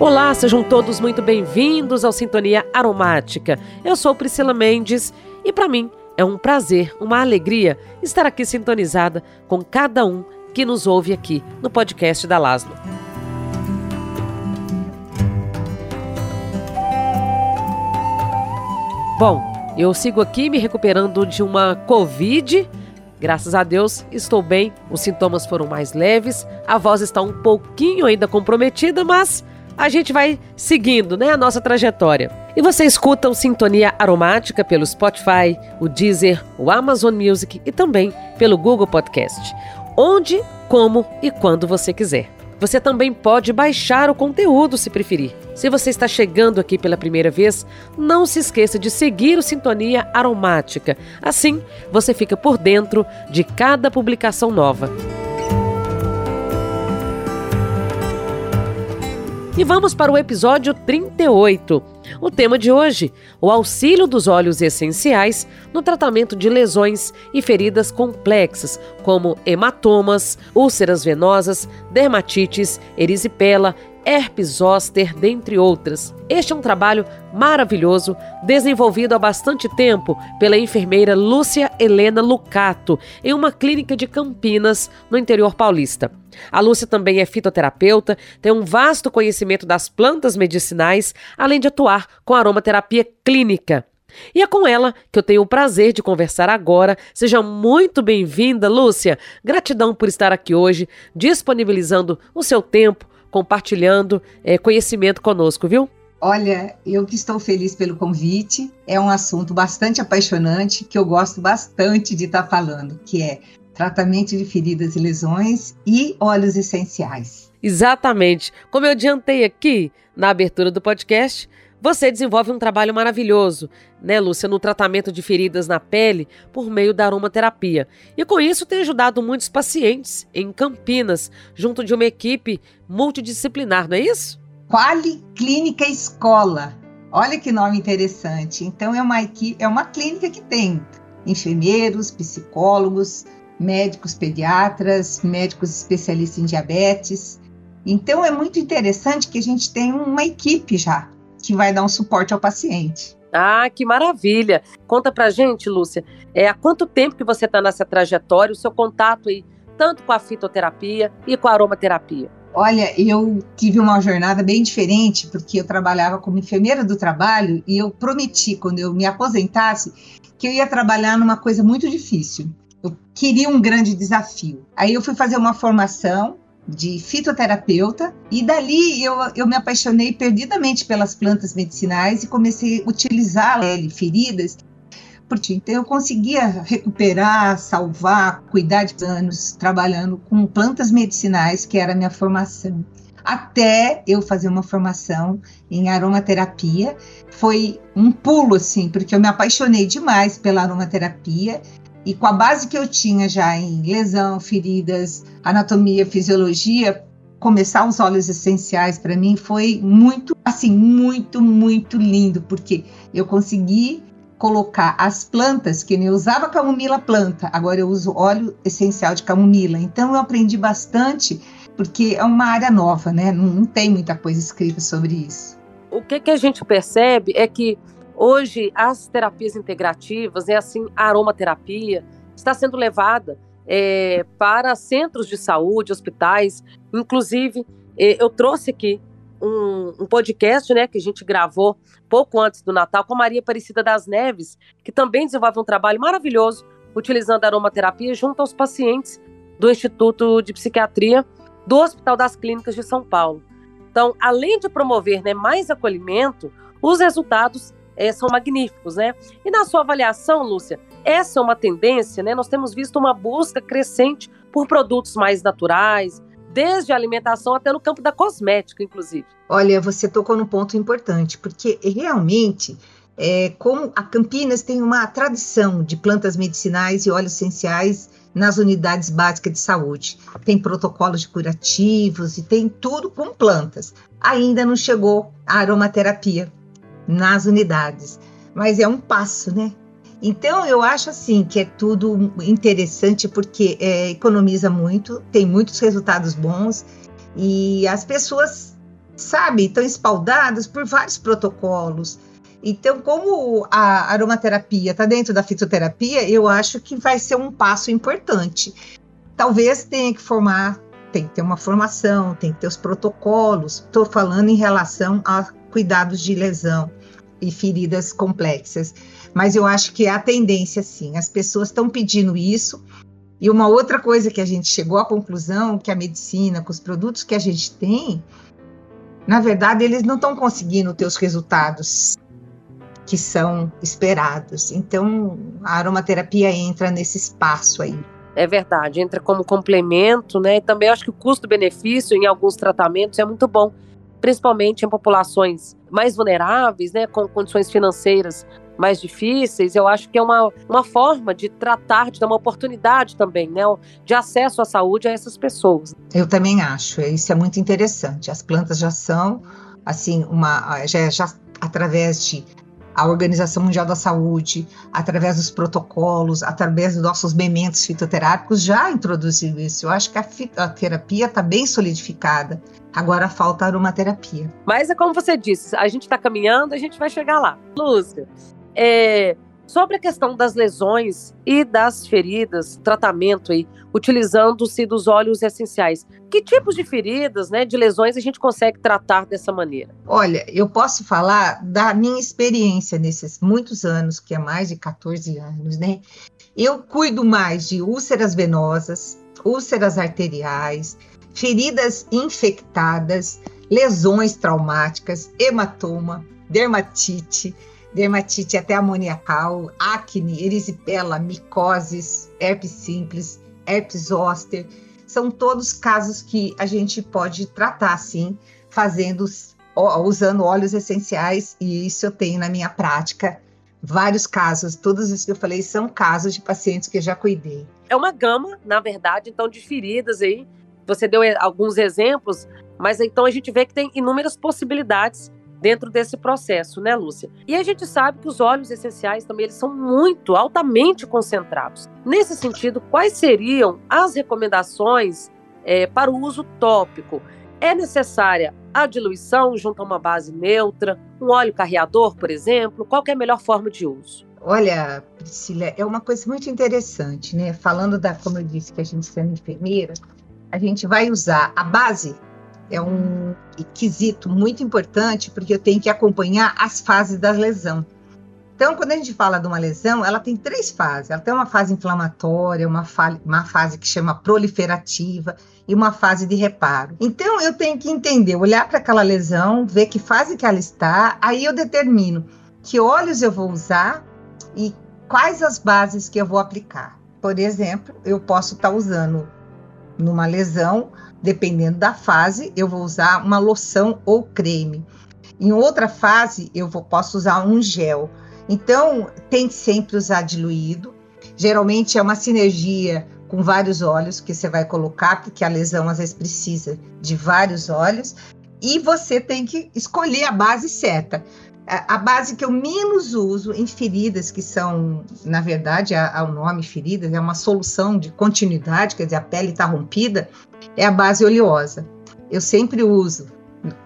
Olá, sejam todos muito bem-vindos ao Sintonia Aromática. Eu sou Priscila Mendes e para mim é um prazer, uma alegria estar aqui sintonizada com cada um que nos ouve aqui no podcast da Laslo. Bom, eu sigo aqui me recuperando de uma Covid. Graças a Deus, estou bem. Os sintomas foram mais leves, a voz está um pouquinho ainda comprometida, mas a gente vai seguindo, né, a nossa trajetória. E você escuta o Sintonia Aromática pelo Spotify, o Deezer, o Amazon Music e também pelo Google Podcast. Onde, como e quando você quiser. Você também pode baixar o conteúdo se preferir. Se você está chegando aqui pela primeira vez, não se esqueça de seguir o Sintonia Aromática. Assim, você fica por dentro de cada publicação nova. E vamos para o episódio 38. O tema de hoje: o auxílio dos óleos essenciais no tratamento de lesões e feridas complexas, como hematomas, úlceras venosas, dermatites, erisipela, herpes zoster, dentre outras. Este é um trabalho maravilhoso, desenvolvido há bastante tempo pela enfermeira Lúcia Helena Lucato, em uma clínica de Campinas, no interior paulista. A Lúcia também é fitoterapeuta, tem um vasto conhecimento das plantas medicinais, além de atuar com aromaterapia clínica. E é com ela que eu tenho o prazer de conversar agora. Seja muito bem-vinda, Lúcia. Gratidão por estar aqui hoje, disponibilizando o seu tempo, compartilhando é, conhecimento conosco, viu? Olha, eu que estou feliz pelo convite. É um assunto bastante apaixonante que eu gosto bastante de estar falando, que é tratamento de feridas e lesões e óleos essenciais. Exatamente. Como eu adiantei aqui na abertura do podcast, você desenvolve um trabalho maravilhoso, né, Lúcia, no tratamento de feridas na pele por meio da aromaterapia. E com isso tem ajudado muitos pacientes em Campinas, junto de uma equipe multidisciplinar, não é isso? Quali Clínica Escola. Olha que nome interessante. Então é uma equipe, é uma clínica que tem enfermeiros, psicólogos, médicos pediatras, médicos especialistas em diabetes. Então é muito interessante que a gente tem uma equipe já que vai dar um suporte ao paciente. Ah, que maravilha! Conta pra gente, Lúcia, é, há quanto tempo que você está nessa trajetória, o seu contato aí, tanto com a fitoterapia e com a aromaterapia? Olha, eu tive uma jornada bem diferente, porque eu trabalhava como enfermeira do trabalho e eu prometi, quando eu me aposentasse, que eu ia trabalhar numa coisa muito difícil. Eu queria um grande desafio. Aí eu fui fazer uma formação de fitoterapeuta e dali eu, eu me apaixonei perdidamente pelas plantas medicinais e comecei a utilizar em feridas então eu conseguia recuperar, salvar, cuidar de anos trabalhando com plantas medicinais, que era a minha formação. Até eu fazer uma formação em aromaterapia, foi um pulo assim, porque eu me apaixonei demais pela aromaterapia e com a base que eu tinha já em lesão, feridas, anatomia, fisiologia, começar os óleos essenciais para mim foi muito, assim, muito, muito lindo, porque eu consegui colocar as plantas, que eu usava camomila planta, agora eu uso óleo essencial de camomila. Então eu aprendi bastante, porque é uma área nova, né? Não, não tem muita coisa escrita sobre isso. O que, que a gente percebe é que Hoje, as terapias integrativas, é assim, a aromaterapia, está sendo levada é, para centros de saúde, hospitais. Inclusive, é, eu trouxe aqui um, um, podcast né, que a gente gravou pouco antes do Natal com a Maria Aparecida das Neves, que também desenvolve um trabalho maravilhoso utilizando a aromaterapia junto aos pacientes do Instituto de Psiquiatria do Hospital das Clínicas de São Paulo. Então, além de promover né, mais acolhimento, os resultados é, são magníficos, né? E na sua avaliação, Lúcia, essa é uma tendência, né? Nós temos visto uma busca crescente por produtos mais naturais, desde a alimentação até no campo da cosmética, inclusive. Olha, você tocou num ponto importante, porque realmente, é, como a Campinas tem uma tradição de plantas medicinais e óleos essenciais nas unidades básicas de saúde. Tem protocolos de curativos e tem tudo com plantas. Ainda não chegou a aromaterapia, nas unidades. Mas é um passo, né? Então, eu acho assim que é tudo interessante porque é, economiza muito, tem muitos resultados bons e as pessoas sabe, estão espaldadas por vários protocolos. Então, como a aromaterapia está dentro da fitoterapia, eu acho que vai ser um passo importante. Talvez tenha que formar, tem que ter uma formação, tem que ter os protocolos. Estou falando em relação a cuidados de lesão e feridas complexas. Mas eu acho que é a tendência, sim. As pessoas estão pedindo isso. E uma outra coisa que a gente chegou à conclusão que a medicina, com os produtos que a gente tem, na verdade, eles não estão conseguindo ter os resultados que são esperados. Então, a aromaterapia entra nesse espaço aí. É verdade, entra como complemento, né? E também acho que o custo-benefício em alguns tratamentos é muito bom, principalmente em populações mais vulneráveis, né, com condições financeiras mais difíceis, eu acho que é uma, uma forma de tratar, de dar uma oportunidade também, né, de acesso à saúde a essas pessoas. Eu também acho, isso é muito interessante. As plantas já são, assim, uma, já, já através de a Organização Mundial da Saúde, através dos protocolos, através dos nossos mementos fitoterápicos, já introduziu isso. Eu acho que a fitoterapia está bem solidificada. Agora falta a aromaterapia. Mas é como você disse, a gente está caminhando, a gente vai chegar lá. Lúcia, é, Sobre a questão das lesões e das feridas, tratamento aí, utilizando-se dos óleos essenciais. Que tipos de feridas, né, de lesões a gente consegue tratar dessa maneira? Olha, eu posso falar da minha experiência nesses muitos anos, que é mais de 14 anos, né? Eu cuido mais de úlceras venosas, úlceras arteriais, feridas infectadas, lesões traumáticas, hematoma, dermatite, dermatite até amoniacal, acne, erisipela, micoses, herpes simples, herpes zoster, são todos casos que a gente pode tratar sim, fazendo usando óleos essenciais e isso eu tenho na minha prática vários casos, todos os que eu falei são casos de pacientes que eu já cuidei. É uma gama, na verdade, então de feridas aí. Você deu alguns exemplos, mas então a gente vê que tem inúmeras possibilidades dentro desse processo, né, Lúcia? E a gente sabe que os óleos essenciais também eles são muito altamente concentrados. Nesse sentido, quais seriam as recomendações é, para o uso tópico? É necessária a diluição junto a uma base neutra, um óleo carreador, por exemplo? Qual é a melhor forma de uso? Olha, Priscila, é uma coisa muito interessante, né? Falando da, como eu disse, que a gente sendo enfermeira, a gente vai usar a base é um quesito muito importante porque eu tenho que acompanhar as fases da lesão. Então, quando a gente fala de uma lesão, ela tem três fases. Ela tem uma fase inflamatória, uma, fa uma fase que chama proliferativa e uma fase de reparo. Então, eu tenho que entender, olhar para aquela lesão, ver que fase que ela está, aí eu determino que óleos eu vou usar e quais as bases que eu vou aplicar. Por exemplo, eu posso estar tá usando numa lesão dependendo da fase, eu vou usar uma loção ou creme. Em outra fase, eu vou, posso usar um gel. Então, tem que sempre usar diluído. Geralmente é uma sinergia com vários óleos que você vai colocar, porque a lesão às vezes precisa de vários óleos. E você tem que escolher a base certa. A base que eu menos uso em feridas, que são, na verdade, o nome feridas, é uma solução de continuidade, quer dizer, a pele está rompida, é a base oleosa. Eu sempre uso,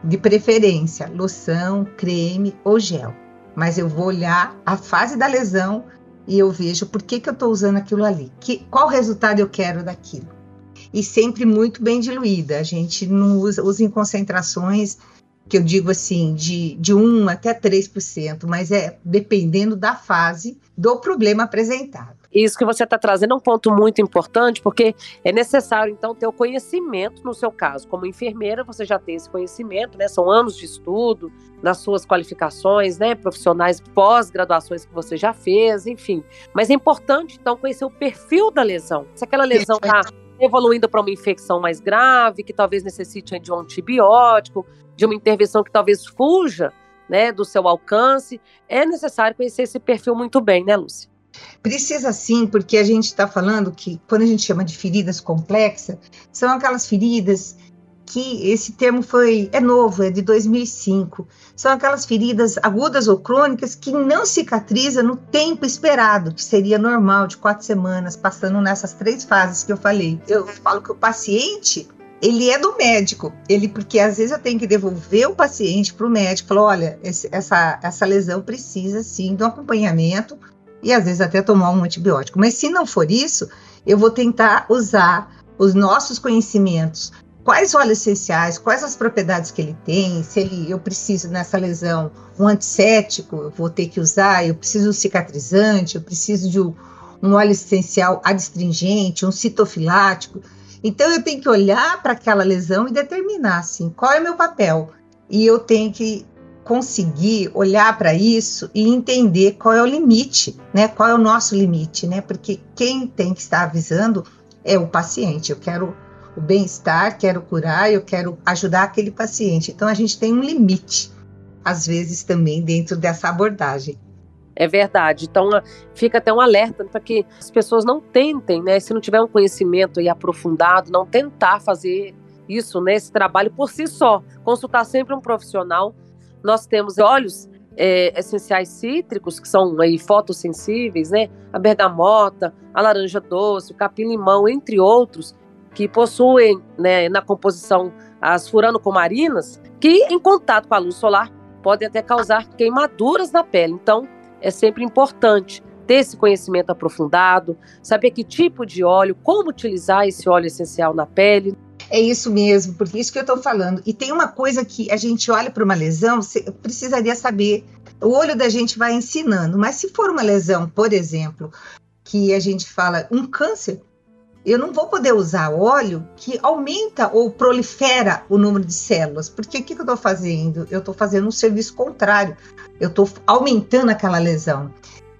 de preferência, loção, creme ou gel. Mas eu vou olhar a fase da lesão e eu vejo por que, que eu estou usando aquilo ali, que, qual resultado eu quero daquilo. E sempre muito bem diluída. A gente não usa, usa em concentrações que eu digo assim, de, de 1 até 3%, mas é dependendo da fase do problema apresentado. Isso que você está trazendo é um ponto muito importante, porque é necessário, então, ter o conhecimento, no seu caso, como enfermeira, você já tem esse conhecimento, né? São anos de estudo, nas suas qualificações, né? Profissionais, pós-graduações que você já fez, enfim. Mas é importante, então, conhecer o perfil da lesão. Se aquela lesão está evoluindo para uma infecção mais grave, que talvez necessite de um antibiótico, de uma intervenção que talvez fuja né, do seu alcance, é necessário conhecer esse perfil muito bem, né, Lúcia? Precisa sim, porque a gente está falando que quando a gente chama de feridas complexas, são aquelas feridas que esse termo foi é novo, é de 2005. São aquelas feridas agudas ou crônicas que não cicatrizam no tempo esperado, que seria normal de quatro semanas, passando nessas três fases que eu falei. Eu falo que o paciente ele é do médico. Ele porque às vezes eu tenho que devolver o paciente para o médico, falar, olha, esse, essa essa lesão precisa sim de um acompanhamento e às vezes até tomar um antibiótico. Mas se não for isso, eu vou tentar usar os nossos conhecimentos. Quais óleos essenciais, quais as propriedades que ele tem, se ele, eu preciso nessa lesão um antisséptico, eu vou ter que usar, eu preciso um cicatrizante, eu preciso de um, um óleo essencial adstringente, um citofilático. Então eu tenho que olhar para aquela lesão e determinar assim, qual é o meu papel. E eu tenho que conseguir olhar para isso e entender qual é o limite, né? Qual é o nosso limite, né? Porque quem tem que estar avisando é o paciente. Eu quero o bem-estar, quero curar, eu quero ajudar aquele paciente. Então a gente tem um limite, às vezes também dentro dessa abordagem. É verdade. Então fica até um alerta para que as pessoas não tentem, né? Se não tiver um conhecimento aí aprofundado, não tentar fazer isso, né? Esse trabalho por si só. Consultar sempre um profissional. Nós temos óleos é, essenciais cítricos, que são aí fotossensíveis, né? A bergamota, a laranja doce, o capim-limão, entre outros, que possuem né, na composição as furanocomarinas, que em contato com a luz solar podem até causar queimaduras na pele. Então, é sempre importante ter esse conhecimento aprofundado, saber que tipo de óleo, como utilizar esse óleo essencial na pele. É isso mesmo, porque isso que eu estou falando. E tem uma coisa que a gente olha para uma lesão, você precisaria saber. O olho da gente vai ensinando, mas se for uma lesão, por exemplo, que a gente fala um câncer, eu não vou poder usar óleo que aumenta ou prolifera o número de células, porque o que, que eu estou fazendo? Eu estou fazendo um serviço contrário, eu estou aumentando aquela lesão.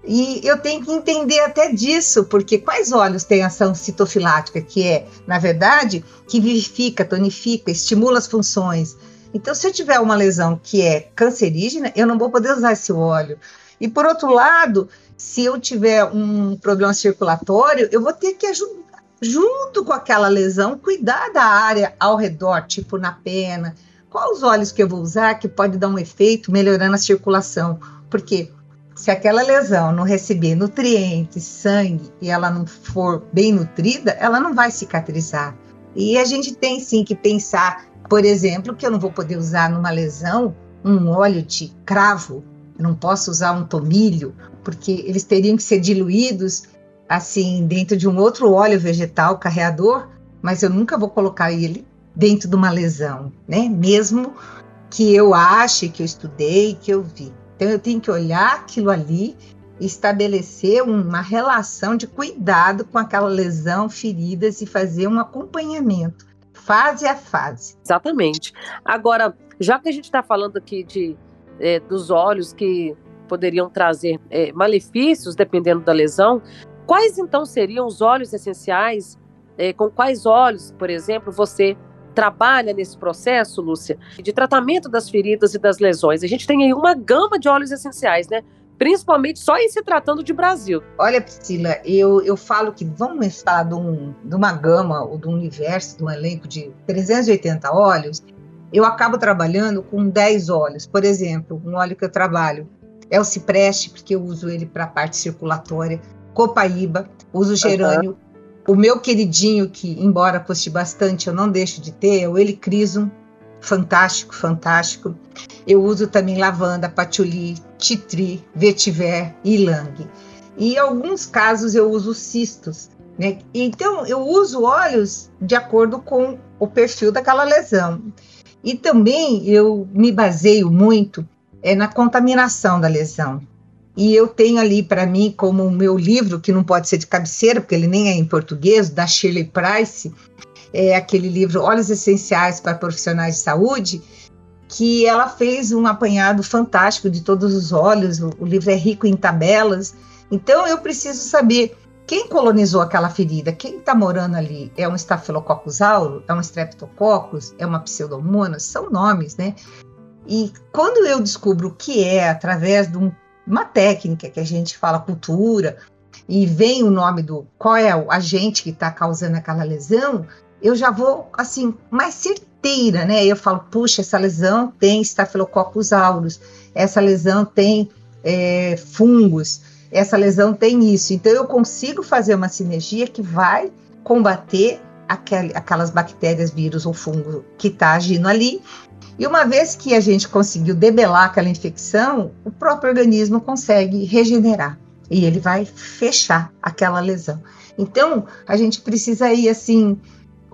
E eu tenho que entender até disso, porque quais óleos têm ação citofilática, que é, na verdade, que vivifica, tonifica, estimula as funções. Então, se eu tiver uma lesão que é cancerígena, eu não vou poder usar esse óleo. E por outro lado, se eu tiver um problema circulatório, eu vou ter que ajudar, junto com aquela lesão, cuidar da área ao redor, tipo na pena. Quais os óleos que eu vou usar que pode dar um efeito melhorando a circulação? Porque se aquela lesão não receber nutrientes, sangue e ela não for bem nutrida, ela não vai cicatrizar. E a gente tem sim que pensar, por exemplo, que eu não vou poder usar numa lesão um óleo de cravo, eu não posso usar um tomilho, porque eles teriam que ser diluídos assim dentro de um outro óleo vegetal carreador, mas eu nunca vou colocar ele dentro de uma lesão, né? Mesmo que eu ache que eu estudei, que eu vi. Então eu tenho que olhar aquilo ali estabelecer uma relação de cuidado com aquela lesão, feridas e fazer um acompanhamento, fase a fase. Exatamente. Agora, já que a gente está falando aqui de, é, dos olhos que poderiam trazer é, malefícios dependendo da lesão, quais então seriam os óleos essenciais? É, com quais óleos, por exemplo, você trabalha nesse processo, Lúcia, de tratamento das feridas e das lesões? A gente tem aí uma gama de óleos essenciais, né? Principalmente só em se tratando de Brasil. Olha, Priscila, eu, eu falo que vamos falar de, um, de uma gama ou de um universo, de um elenco de 380 óleos. Eu acabo trabalhando com 10 óleos. Por exemplo, um óleo que eu trabalho é o cipreste, porque eu uso ele para a parte circulatória, copaíba, uso gerânio, uhum o meu queridinho, que embora custe bastante, eu não deixo de ter, é o Helicrisum, fantástico, fantástico. Eu uso também lavanda, patchouli, titri, vetiver e ylang. E em alguns casos eu uso cistos, né? Então eu uso óleos de acordo com o perfil daquela lesão. E também eu me baseio muito é, na contaminação da lesão. E eu tenho ali para mim como o meu livro, que não pode ser de cabeceira, porque ele nem é em português, da Shirley Price, é aquele livro Óleos Essenciais para Profissionais de Saúde, que ela fez um apanhado fantástico de todos os óleos, o, o livro é rico em tabelas. Então eu preciso saber quem colonizou aquela ferida, quem está morando ali, é um Staphylococcus aureus, é um Streptococcus, é uma Pseudomonas, são nomes, né? E quando eu descubro o que é através de um uma técnica que a gente fala cultura, e vem o nome do qual é o agente que está causando aquela lesão, eu já vou assim mais certeira, né? Eu falo, puxa, essa lesão tem Staphylococcus aureus, essa lesão tem é, fungos, essa lesão tem isso. Então eu consigo fazer uma sinergia que vai combater aquel, aquelas bactérias, vírus ou fungo que está agindo ali. E uma vez que a gente conseguiu debelar aquela infecção, o próprio organismo consegue regenerar e ele vai fechar aquela lesão. Então, a gente precisa ir assim,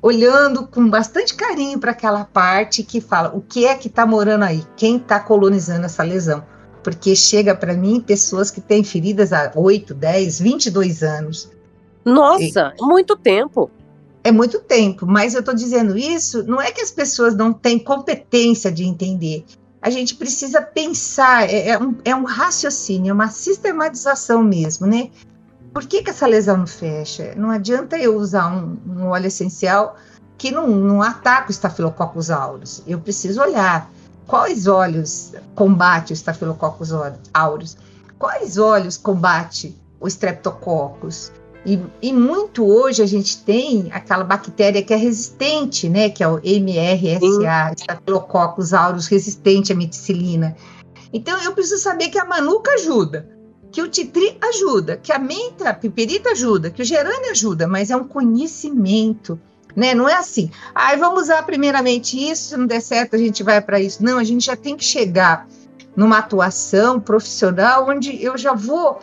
olhando com bastante carinho para aquela parte que fala o que é que está morando aí, quem está colonizando essa lesão. Porque chega para mim pessoas que têm feridas há 8, 10, 22 anos. Nossa, e, muito tempo. É muito tempo, mas eu estou dizendo isso, não é que as pessoas não têm competência de entender. A gente precisa pensar, é, é, um, é um raciocínio, é uma sistematização mesmo, né? Por que, que essa lesão não fecha? Não adianta eu usar um, um óleo essencial que não, não ataca o Staphylococcus aureus. Eu preciso olhar quais óleos combate o Staphylococcus aureus, quais óleos combate o Streptococcus. E, e, muito hoje a gente tem aquela bactéria que é resistente, né? Que é o MRSA, Staphylococcus aureus resistente à meticilina. Então eu preciso saber que a manuca ajuda que o titri ajuda, que a menta, a piperita ajuda, que o gerânio ajuda, mas é um conhecimento, né? Não é assim, ah, vamos usar primeiramente isso, se não der certo a gente vai para isso. Não, a gente já tem que chegar numa atuação profissional onde eu já vou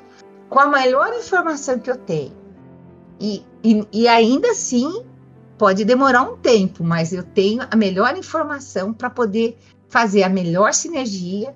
com a melhor informação que eu tenho. E, e, e ainda assim pode demorar um tempo, mas eu tenho a melhor informação para poder fazer a melhor sinergia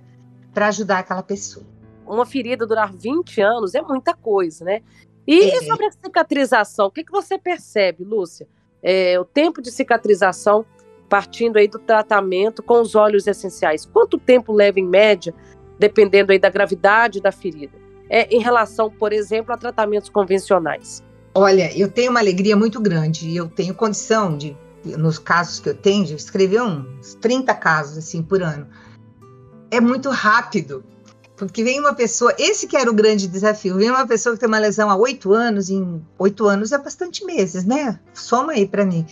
para ajudar aquela pessoa uma ferida durar 20 anos é muita coisa, né? E é. sobre a cicatrização, o que, que você percebe, Lúcia? É, o tempo de cicatrização, partindo aí do tratamento com os óleos essenciais, quanto tempo leva em média, dependendo aí da gravidade da ferida? É, em relação, por exemplo, a tratamentos convencionais? Olha, eu tenho uma alegria muito grande, eu tenho condição de, nos casos que eu tenho, de escrever uns 30 casos assim por ano. É muito rápido porque vem uma pessoa, esse que era o grande desafio, vem uma pessoa que tem uma lesão há oito anos, em oito anos é bastante meses, né? Soma aí para mim.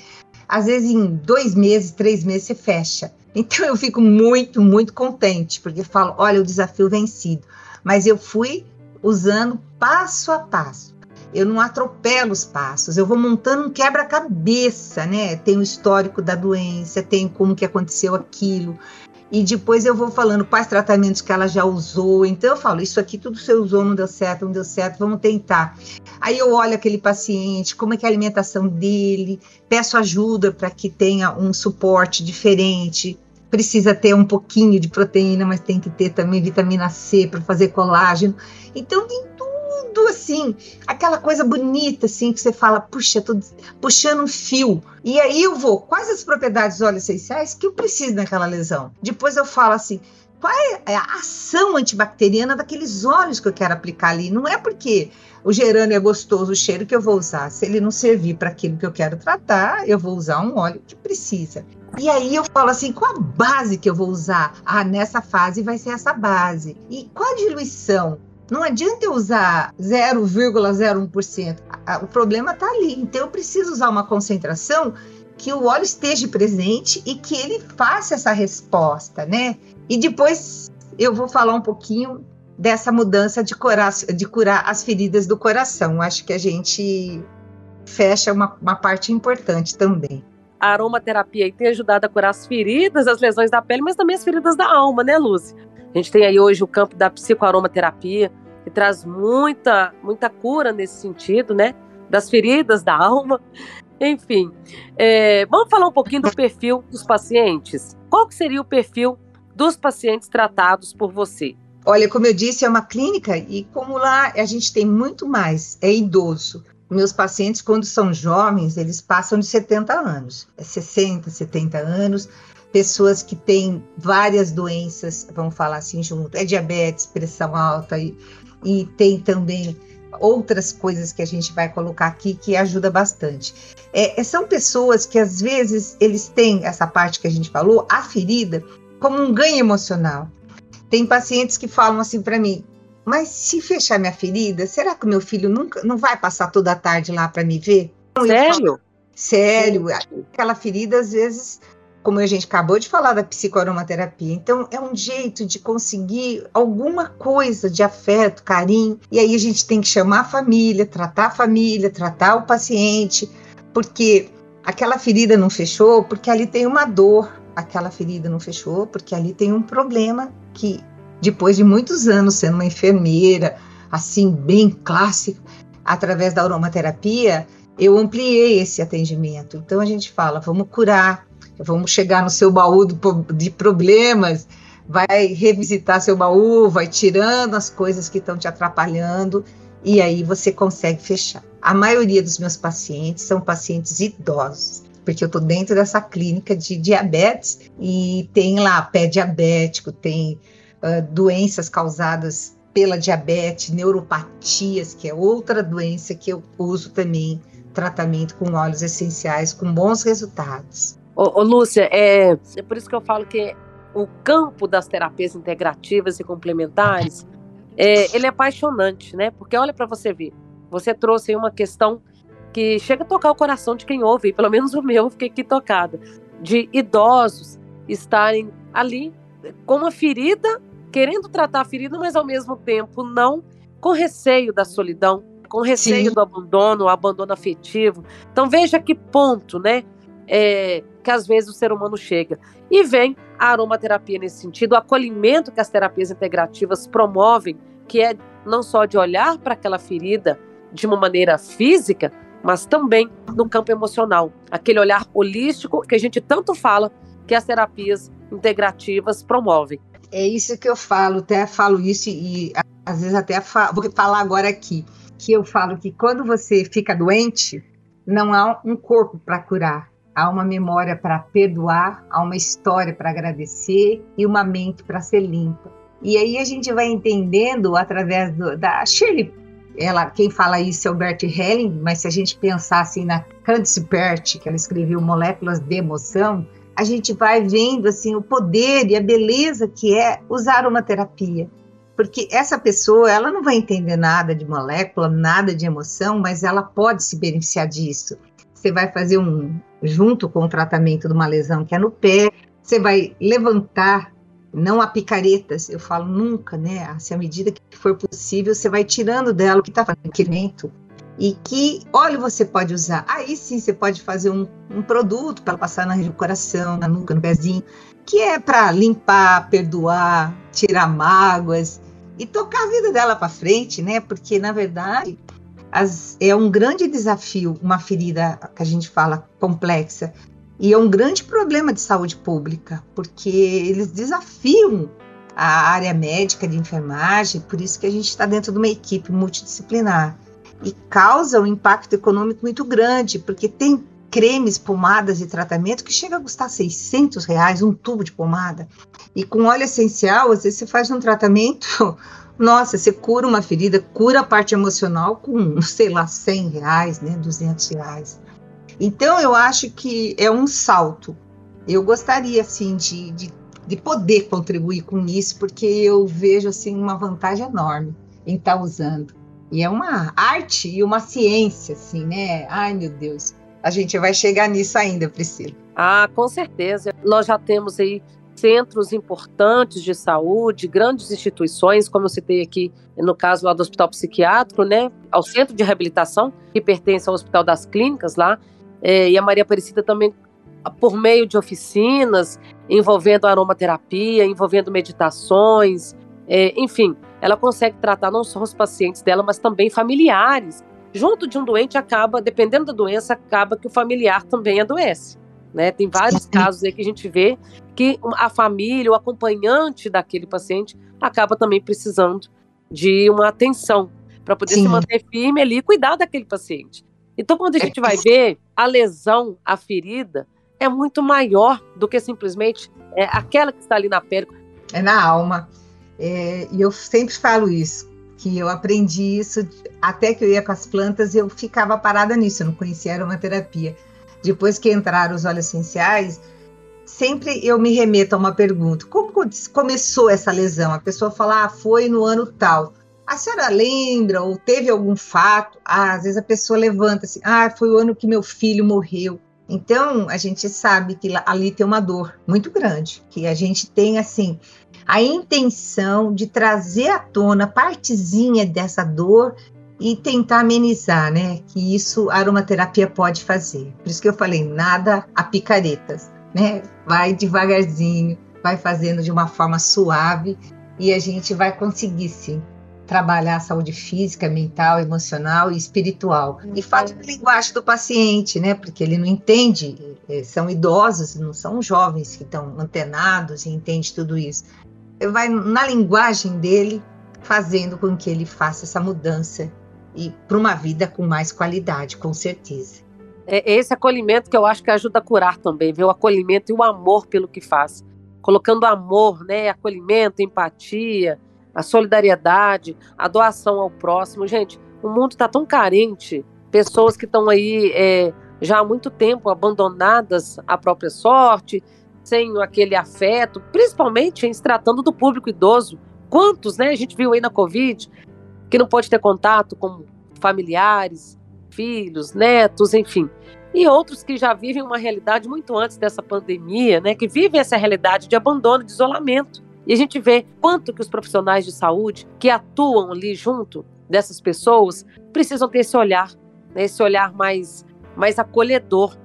Às vezes em dois meses, três meses você fecha. Então eu fico muito, muito contente, porque falo, olha, o desafio vencido. Mas eu fui usando passo a passo. Eu não atropelo os passos, eu vou montando um quebra-cabeça, né? Tem o histórico da doença, tem como que aconteceu aquilo, e depois eu vou falando quais tratamentos que ela já usou. Então eu falo, isso aqui tudo você usou, não deu certo, não deu certo, vamos tentar. Aí eu olho aquele paciente, como é que é a alimentação dele, peço ajuda para que tenha um suporte diferente. Precisa ter um pouquinho de proteína, mas tem que ter também vitamina C para fazer colágeno. Então tudo assim, aquela coisa bonita assim que você fala, puxa, tô puxando um fio. E aí eu vou, quais as propriedades essenciais que eu preciso naquela lesão? Depois eu falo assim, qual é a ação antibacteriana daqueles óleos que eu quero aplicar ali? Não é porque o gerânio é gostoso, o cheiro que eu vou usar. Se ele não servir para aquilo que eu quero tratar, eu vou usar um óleo que precisa. E aí eu falo assim, qual a base que eu vou usar? Ah, nessa fase vai ser essa base. E qual a diluição? Não adianta eu usar 0,01%. O problema está ali. Então eu preciso usar uma concentração que o óleo esteja presente e que ele faça essa resposta, né? E depois eu vou falar um pouquinho dessa mudança de, cora de curar as feridas do coração. Acho que a gente fecha uma, uma parte importante também. A aromaterapia tem ajudado a curar as feridas, as lesões da pele, mas também as feridas da alma, né, Lúcia? A gente tem aí hoje o campo da psicoaromaterapia, que traz muita, muita cura nesse sentido, né? Das feridas da alma. Enfim, é, vamos falar um pouquinho do perfil dos pacientes. Qual que seria o perfil dos pacientes tratados por você? Olha, como eu disse, é uma clínica e como lá a gente tem muito mais, é idoso. Meus pacientes, quando são jovens, eles passam de 70 anos, é 60, 70 anos, pessoas que têm várias doenças, vamos falar assim junto, é diabetes, pressão alta e, e tem também outras coisas que a gente vai colocar aqui que ajuda bastante. É, é, são pessoas que às vezes eles têm essa parte que a gente falou, a ferida, como um ganho emocional. Tem pacientes que falam assim para mim, mas se fechar minha ferida, será que o meu filho nunca não vai passar toda a tarde lá para me ver? Sério? Falo, sério, aquela ferida às vezes como a gente acabou de falar da psicoaromaterapia. Então, é um jeito de conseguir alguma coisa de afeto, carinho. E aí a gente tem que chamar a família, tratar a família, tratar o paciente, porque aquela ferida não fechou porque ali tem uma dor, aquela ferida não fechou porque ali tem um problema que depois de muitos anos sendo uma enfermeira, assim bem clássico, através da aromaterapia, eu ampliei esse atendimento. Então a gente fala, vamos curar, vamos chegar no seu baú de problemas, vai revisitar seu baú, vai tirando as coisas que estão te atrapalhando e aí você consegue fechar. A maioria dos meus pacientes são pacientes idosos, porque eu estou dentro dessa clínica de diabetes e tem lá pé diabético, tem uh, doenças causadas pela diabetes, neuropatias, que é outra doença que eu uso também tratamento com óleos essenciais com bons resultados. Ô, ô Lúcia, é, é por isso que eu falo que o campo das terapias integrativas e complementares, é, ele é apaixonante, né? Porque olha para você ver, você trouxe aí uma questão que chega a tocar o coração de quem ouve, pelo menos o meu, fiquei aqui tocada, de idosos estarem ali com uma ferida, querendo tratar a ferida, mas ao mesmo tempo não, com receio da solidão, com receio Sim. do abandono, abandono afetivo. Então veja que ponto, né? É, que às vezes o ser humano chega. E vem a aromaterapia nesse sentido, o acolhimento que as terapias integrativas promovem, que é não só de olhar para aquela ferida de uma maneira física, mas também no campo emocional. Aquele olhar holístico que a gente tanto fala que as terapias integrativas promovem. É isso que eu falo, até falo isso e às vezes até vou falar agora aqui, que eu falo que quando você fica doente, não há um corpo para curar, há uma memória para perdoar, há uma história para agradecer e uma mente para ser limpa. E aí a gente vai entendendo através do, da Shirley, ela, quem fala isso é o Bert Helling, mas se a gente pensar assim na Candice Bert, que ela escreveu Moléculas de Emoção, a gente vai vendo assim o poder e a beleza que é usar uma terapia. Porque essa pessoa, ela não vai entender nada de molécula, nada de emoção, mas ela pode se beneficiar disso. Você vai fazer um, junto com o tratamento de uma lesão que é no pé, você vai levantar, não a picaretas, eu falo nunca, né? Se à medida que for possível, você vai tirando dela o que está fazendo e que óleo você pode usar. Aí sim você pode fazer um, um produto para passar na região do coração, na nuca, no pezinho, que é para limpar, perdoar, tirar mágoas e tocar a vida dela para frente, né? Porque na verdade as, é um grande desafio, uma ferida que a gente fala complexa, e é um grande problema de saúde pública, porque eles desafiam a área médica de enfermagem, por isso que a gente está dentro de uma equipe multidisciplinar. E causa um impacto econômico muito grande, porque tem cremes, pomadas e tratamento que chega a custar 600 reais um tubo de pomada. E com óleo essencial, às vezes você faz um tratamento nossa, você cura uma ferida, cura a parte emocional com, sei lá, 100 reais, né, 200 reais. Então, eu acho que é um salto. Eu gostaria, assim, de, de, de poder contribuir com isso, porque eu vejo, assim, uma vantagem enorme em estar tá usando. E é uma arte e uma ciência, assim, né? Ai, meu Deus. A gente vai chegar nisso ainda, Priscila. Ah, com certeza. Nós já temos aí centros importantes de saúde, grandes instituições, como eu citei aqui no caso lá do Hospital Psiquiátrico, né, ao Centro de Reabilitação, que pertence ao Hospital das Clínicas lá, é, e a Maria Aparecida também por meio de oficinas envolvendo aromaterapia, envolvendo meditações, é, enfim, ela consegue tratar não só os pacientes dela, mas também familiares. Junto de um doente acaba, dependendo da doença, acaba que o familiar também adoece. Né? Tem vários casos aí que a gente vê que a família, o acompanhante daquele paciente acaba também precisando de uma atenção para poder Sim. se manter firme ali e cuidar daquele paciente. Então, quando a gente vai ver a lesão, a ferida, é muito maior do que simplesmente é, aquela que está ali na pele. É na alma. É, e eu sempre falo isso, que eu aprendi isso até que eu ia com as plantas, eu ficava parada nisso, eu não conhecia aromaterapia. Depois que entraram os óleos essenciais, sempre eu me remeto a uma pergunta: como começou essa lesão? A pessoa fala, ah, foi no ano tal. A senhora lembra ou teve algum fato? Ah, às vezes a pessoa levanta assim, ah, foi o ano que meu filho morreu. Então, a gente sabe que ali tem uma dor muito grande, que a gente tem assim a intenção de trazer à tona partezinha dessa dor e tentar amenizar, né? Que isso a aromaterapia pode fazer. Por isso que eu falei, nada a picaretas, né? Vai devagarzinho, vai fazendo de uma forma suave e a gente vai conseguir sim trabalhar a saúde física, mental, emocional e espiritual. E fala a linguagem do paciente, né? Porque ele não entende, eh, são idosos, não são jovens que estão antenados e entendem tudo isso. Ele vai na linguagem dele fazendo com que ele faça essa mudança e para uma vida com mais qualidade, com certeza. É esse acolhimento que eu acho que ajuda a curar também, ver o acolhimento e o amor pelo que faz. Colocando amor, né, acolhimento, empatia, a solidariedade, a doação ao próximo. Gente, o mundo está tão carente, pessoas que estão aí é, já há muito tempo abandonadas à própria sorte, sem aquele afeto, principalmente em se tratando do público idoso. Quantos, né? A gente viu aí na Covid que não pode ter contato com familiares, filhos, netos, enfim. E outros que já vivem uma realidade muito antes dessa pandemia, né? Que vivem essa realidade de abandono, de isolamento. E a gente vê quanto que os profissionais de saúde que atuam ali junto dessas pessoas precisam ter esse olhar, né, esse olhar mais, mais acolhedor,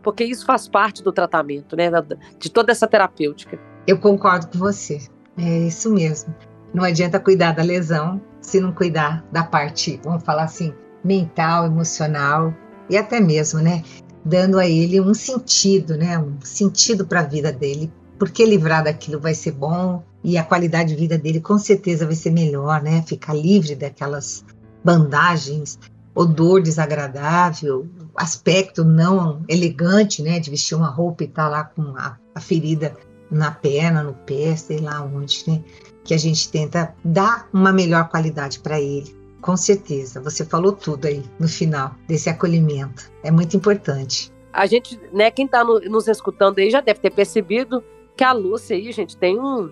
porque isso faz parte do tratamento, né, de toda essa terapêutica. Eu concordo com você, é isso mesmo. Não adianta cuidar da lesão se não cuidar da parte, vamos falar assim, mental, emocional e até mesmo, né, dando a ele um sentido, né, um sentido para a vida dele, porque livrar daquilo vai ser bom e a qualidade de vida dele com certeza vai ser melhor, né? Ficar livre daquelas bandagens, odor desagradável, aspecto não elegante, né? De vestir uma roupa e estar tá lá com a, a ferida na perna, no pé, sei lá onde, né? Que a gente tenta dar uma melhor qualidade para ele. Com certeza, você falou tudo aí no final desse acolhimento. É muito importante. A gente, né, quem está no, nos escutando aí já deve ter percebido que a Lúcia aí, gente, tem um,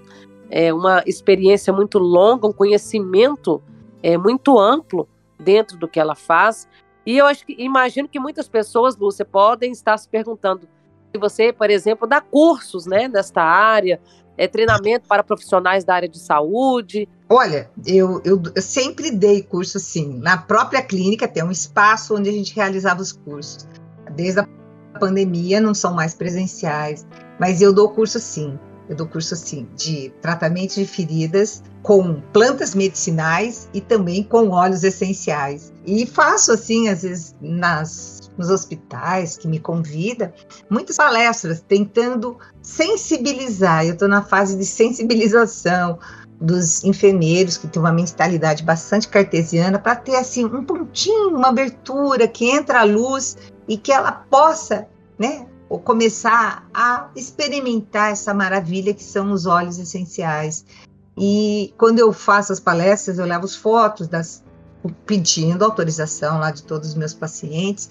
é, uma experiência muito longa, um conhecimento é, muito amplo dentro do que ela faz. E eu acho que imagino que muitas pessoas, Lúcia, podem estar se perguntando se você, por exemplo, dá cursos né, nesta área, é, treinamento para profissionais da área de saúde. Olha, eu, eu, eu sempre dei curso sim. Na própria clínica tem um espaço onde a gente realizava os cursos. Desde a pandemia não são mais presenciais, mas eu dou curso sim. Eu dou curso assim de tratamento de feridas com plantas medicinais e também com óleos essenciais. E faço assim, às vezes, nas, nos hospitais que me convida, muitas palestras tentando sensibilizar. Eu estou na fase de sensibilização dos enfermeiros que têm uma mentalidade bastante cartesiana para ter assim um pontinho, uma abertura que entra a luz e que ela possa, né, ou começar a experimentar essa maravilha que são os óleos essenciais. E quando eu faço as palestras, eu levo as fotos das pedindo autorização lá de todos os meus pacientes.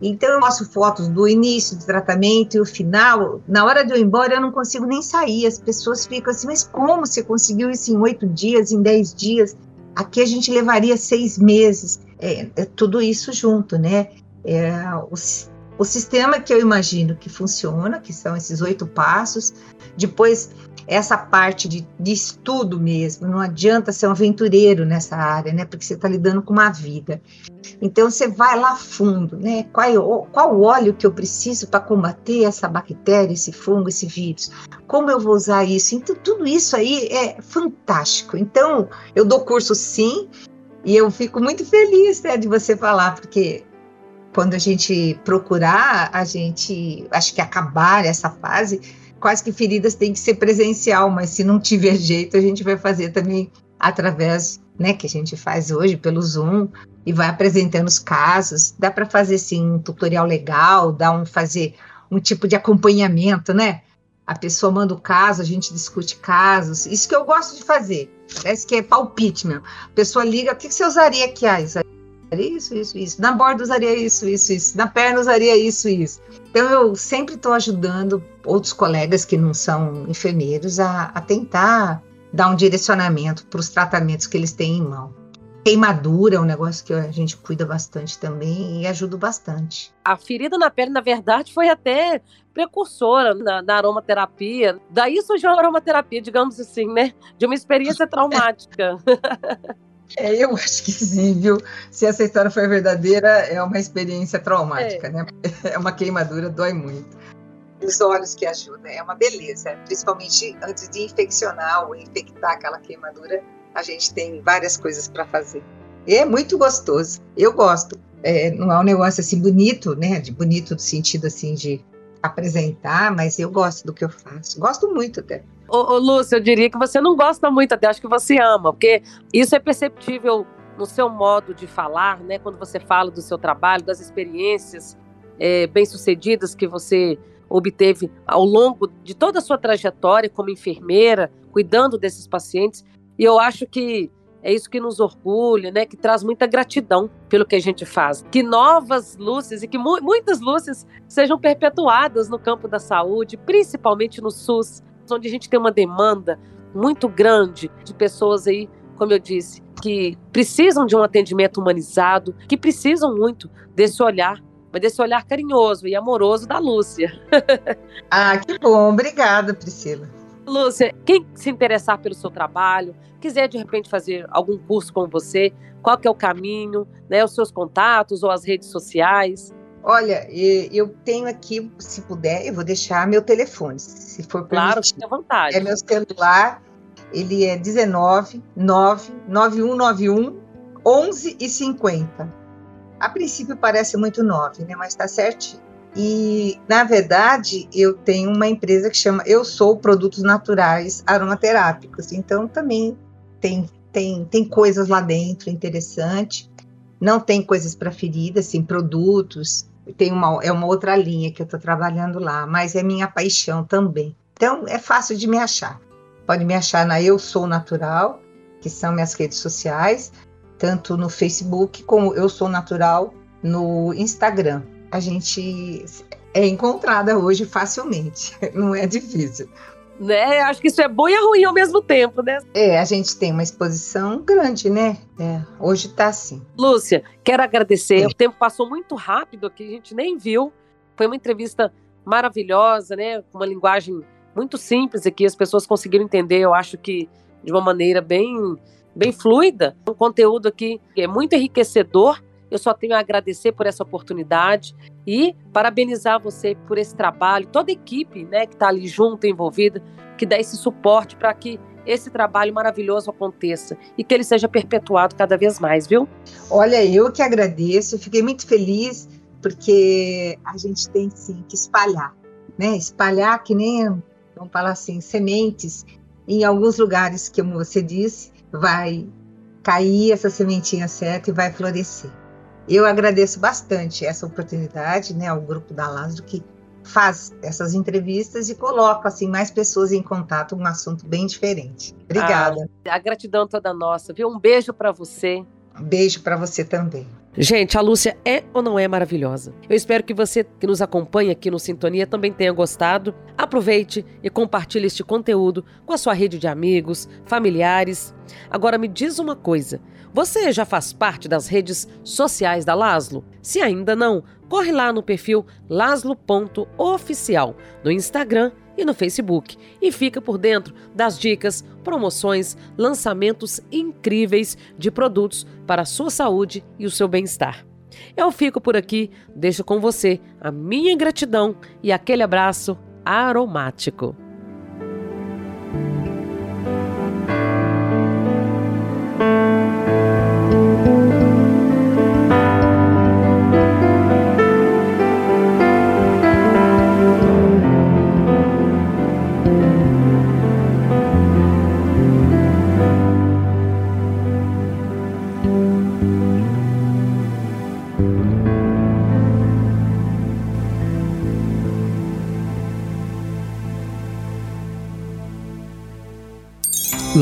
Então eu mostro fotos do início do tratamento e o final. Na hora de eu ir embora, eu não consigo nem sair. As pessoas ficam assim, mas como você conseguiu isso em oito dias, em dez dias? Aqui a gente levaria seis meses. É, é tudo isso junto, né? É, os, o sistema que eu imagino que funciona, que são esses oito passos, depois essa parte de, de estudo mesmo, não adianta ser um aventureiro nessa área, né? Porque você está lidando com uma vida. Então você vai lá fundo, né? Qual, é qual óleo que eu preciso para combater essa bactéria, esse fungo, esse vírus? Como eu vou usar isso? Então tudo isso aí é fantástico. Então eu dou curso sim, e eu fico muito feliz né, de você falar, porque quando a gente procurar, a gente acho que acabar essa fase, quase que feridas tem que ser presencial, mas se não tiver jeito, a gente vai fazer também através, né, que a gente faz hoje pelo Zoom e vai apresentando os casos. Dá para fazer assim um tutorial legal, dá um fazer um tipo de acompanhamento, né? A pessoa manda o caso, a gente discute casos. Isso que eu gosto de fazer. Parece que é palpite mesmo. A pessoa liga, o que você usaria aqui? Ah, isso, isso, isso. Na borda usaria isso, isso, isso. Na perna usaria isso, isso. Então eu sempre estou ajudando outros colegas que não são enfermeiros a, a tentar dar um direcionamento para os tratamentos que eles têm em mão. Queimadura é um negócio que a gente cuida bastante também e ajuda bastante. A ferida na pele, na verdade, foi até precursora na, na aromaterapia. Daí surgiu a aromaterapia, digamos assim, né? De uma experiência traumática. É, eu acho que sim, viu? Se essa história for verdadeira, é uma experiência traumática, é. né? É uma queimadura, dói muito. Os olhos que ajudam, é uma beleza. Principalmente antes de infeccionar ou infectar aquela queimadura, a gente tem várias coisas para fazer. E é muito gostoso. Eu gosto. É, não é um negócio assim bonito, né? De bonito no sentido assim de apresentar, mas eu gosto do que eu faço. Gosto muito até. Ô, ô, Lúcia, eu diria que você não gosta muito, até acho que você ama, porque isso é perceptível no seu modo de falar, né? Quando você fala do seu trabalho, das experiências é, bem-sucedidas que você obteve ao longo de toda a sua trajetória como enfermeira, cuidando desses pacientes. E eu acho que é isso que nos orgulha, né? Que traz muita gratidão pelo que a gente faz. Que novas luzes e que mu muitas luzes sejam perpetuadas no campo da saúde, principalmente no SUS, onde a gente tem uma demanda muito grande de pessoas aí, como eu disse, que precisam de um atendimento humanizado, que precisam muito desse olhar, mas desse olhar carinhoso e amoroso da Lúcia. ah, que bom. Obrigada, Priscila. Lúcia, quem se interessar pelo seu trabalho, quiser de repente fazer algum curso com você, qual que é o caminho, né, os seus contatos ou as redes sociais? Olha, eu tenho aqui, se puder, eu vou deixar meu telefone, se for permitido. Claro, fique à vontade. É meu celular, ele é 19 9 9191 11 e 50. A princípio parece muito 9, né, mas está certinho. E, na verdade, eu tenho uma empresa que chama Eu Sou Produtos Naturais Aromaterápicos. Então, também tem, tem, tem coisas lá dentro interessante. Não tem coisas para feridas, tem produtos, tem uma, é uma outra linha que eu estou trabalhando lá, mas é minha paixão também. Então é fácil de me achar. Pode me achar na Eu Sou Natural, que são minhas redes sociais, tanto no Facebook como Eu Sou Natural no Instagram. A gente é encontrada hoje facilmente, não é difícil né? Acho que isso é bom e é ruim ao mesmo tempo, né? É, a gente tem uma exposição grande, né? É, hoje tá assim. Lúcia, quero agradecer. É. O tempo passou muito rápido aqui, a gente nem viu. Foi uma entrevista maravilhosa, né? Com uma linguagem muito simples aqui, as pessoas conseguiram entender, eu acho que de uma maneira bem, bem fluida. Um conteúdo aqui que é muito enriquecedor eu só tenho a agradecer por essa oportunidade e parabenizar você por esse trabalho, toda a equipe né, que está ali junto, envolvida, que dá esse suporte para que esse trabalho maravilhoso aconteça e que ele seja perpetuado cada vez mais, viu? Olha, eu que agradeço, fiquei muito feliz porque a gente tem sim que espalhar, né? Espalhar que nem, vamos falar assim, sementes em alguns lugares, como você disse, vai cair essa sementinha certa e vai florescer. Eu agradeço bastante essa oportunidade, né, ao grupo da Lázaro que faz essas entrevistas e coloca assim mais pessoas em contato com um assunto bem diferente. Obrigada. Ah, a gratidão toda nossa, viu? Um beijo para você. Um beijo para você também. Gente, a Lúcia é ou não é maravilhosa? Eu espero que você que nos acompanha aqui no Sintonia também tenha gostado. Aproveite e compartilhe este conteúdo com a sua rede de amigos, familiares. Agora me diz uma coisa: você já faz parte das redes sociais da Laslo? Se ainda não, corre lá no perfil laslo.oficial no Instagram e no Facebook e fica por dentro das dicas, promoções, lançamentos incríveis de produtos para a sua saúde e o seu bem-estar. Eu fico por aqui, deixo com você a minha gratidão e aquele abraço aromático.